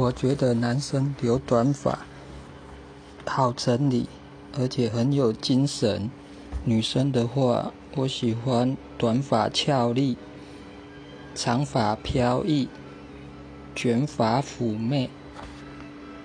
我觉得男生留短发好整理而且很有精神。女生的话我喜欢短发俏丽长发飘逸卷发妩媚